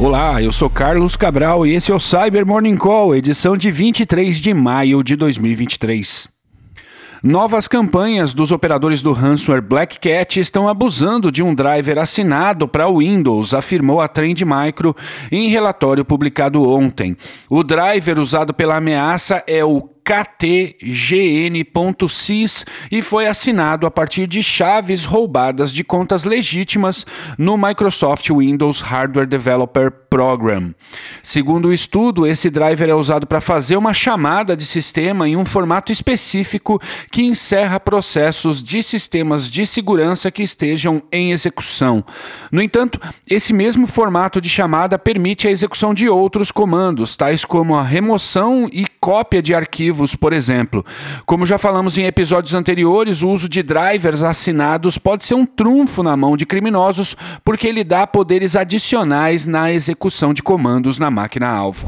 Olá, eu sou Carlos Cabral e esse é o Cyber Morning Call, edição de 23 de maio de 2023. Novas campanhas dos operadores do ransomware Black Cat estão abusando de um driver assinado para Windows, afirmou a Trend Micro em relatório publicado ontem. O driver usado pela ameaça é o ktgn.sys e foi assinado a partir de chaves roubadas de contas legítimas no Microsoft Windows Hardware Developer Program. Segundo o estudo, esse driver é usado para fazer uma chamada de sistema em um formato específico que encerra processos de sistemas de segurança que estejam em execução. No entanto, esse mesmo formato de chamada permite a execução de outros comandos, tais como a remoção e cópia de arquivos por exemplo. Como já falamos em episódios anteriores, o uso de drivers assinados pode ser um trunfo na mão de criminosos porque ele dá poderes adicionais na execução de comandos na máquina-alvo.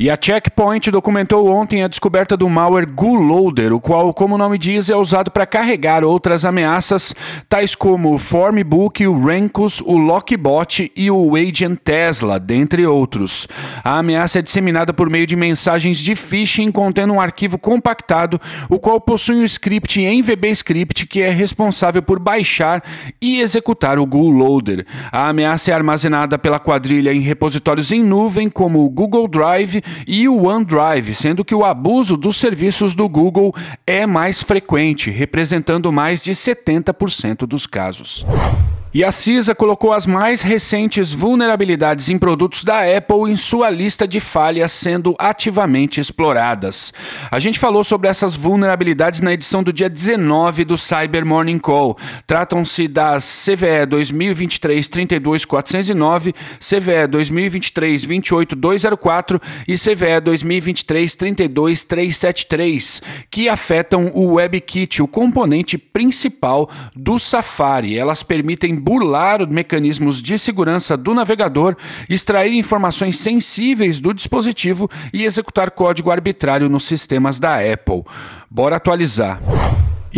E a Checkpoint documentou ontem a descoberta do malware GuLoader, o qual, como o nome diz, é usado para carregar outras ameaças, tais como o Formbook, o Rancus, o Lockbot e o Agent Tesla, dentre outros. A ameaça é disseminada por meio de mensagens de phishing contendo um arquivo compactado, o qual possui um script em VBScript que é responsável por baixar e executar o GuLoader. A ameaça é armazenada pela quadrilha em repositórios em nuvem, como o Google Drive e o OneDrive, sendo que o abuso dos serviços do Google é mais frequente, representando mais de 70% dos casos. E a CISA colocou as mais recentes vulnerabilidades em produtos da Apple em sua lista de falhas sendo ativamente exploradas. A gente falou sobre essas vulnerabilidades na edição do dia 19 do Cyber Morning Call. Tratam-se das CVE 2023 32409, CVE 2023 28204 e CVE 2023 32373, que afetam o WebKit, o componente principal do Safari. Elas permitem burlar os mecanismos de segurança do navegador, extrair informações sensíveis do dispositivo e executar código arbitrário nos sistemas da Apple. Bora atualizar.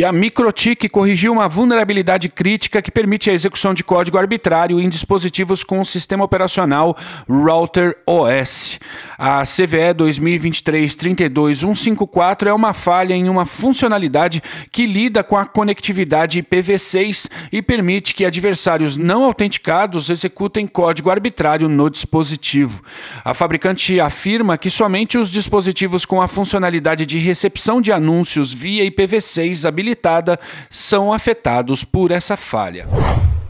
E a Microtik corrigiu uma vulnerabilidade crítica que permite a execução de código arbitrário em dispositivos com o sistema operacional Router OS. A CVE 2023-32154 é uma falha em uma funcionalidade que lida com a conectividade IPv6 e permite que adversários não autenticados executem código arbitrário no dispositivo. A fabricante afirma que somente os dispositivos com a funcionalidade de recepção de anúncios via IPv6 habilitada são afetados por essa falha.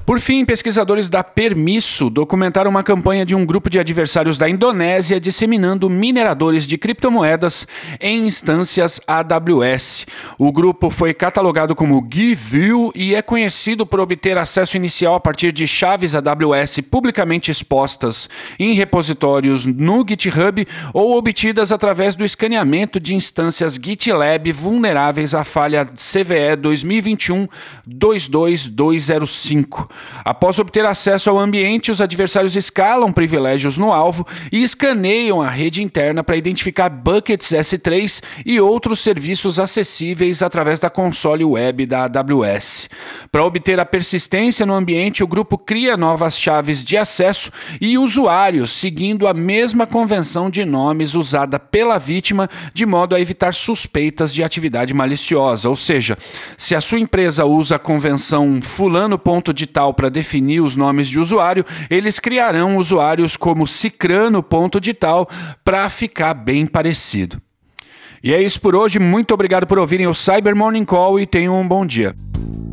Por fim, pesquisadores da Permisso documentaram uma campanha de um grupo de adversários da Indonésia disseminando mineradores de criptomoedas em instâncias AWS. O grupo foi catalogado como GiveView e é conhecido por obter acesso inicial a partir de chaves AWS publicamente expostas em repositórios no GitHub ou obtidas através do escaneamento de instâncias GitLab vulneráveis à falha CVE 2021 22205. Após obter acesso ao ambiente, os adversários escalam privilégios no alvo e escaneiam a rede interna para identificar buckets S3 e outros serviços acessíveis através da console web da AWS. Para obter a persistência no ambiente, o grupo cria novas chaves de acesso e usuários, seguindo a mesma convenção de nomes usada pela vítima, de modo a evitar suspeitas de atividade maliciosa. Ou seja, se a sua empresa usa a convenção fulano ponto de tal para definir os nomes de usuário, eles criarão usuários como cicrano ponto de tal para ficar bem parecido. E é isso por hoje. Muito obrigado por ouvirem o Cyber Morning Call e tenham um bom dia.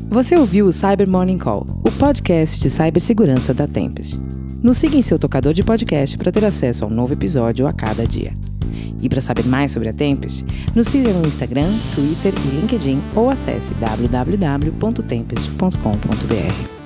Você ouviu o Cyber Morning Call, o podcast de cibersegurança da Tempest. Nos siga em seu tocador de podcast para ter acesso a um novo episódio a cada dia. E para saber mais sobre a Tempest, nos siga no Instagram, Twitter e LinkedIn ou acesse www.tempest.com.br.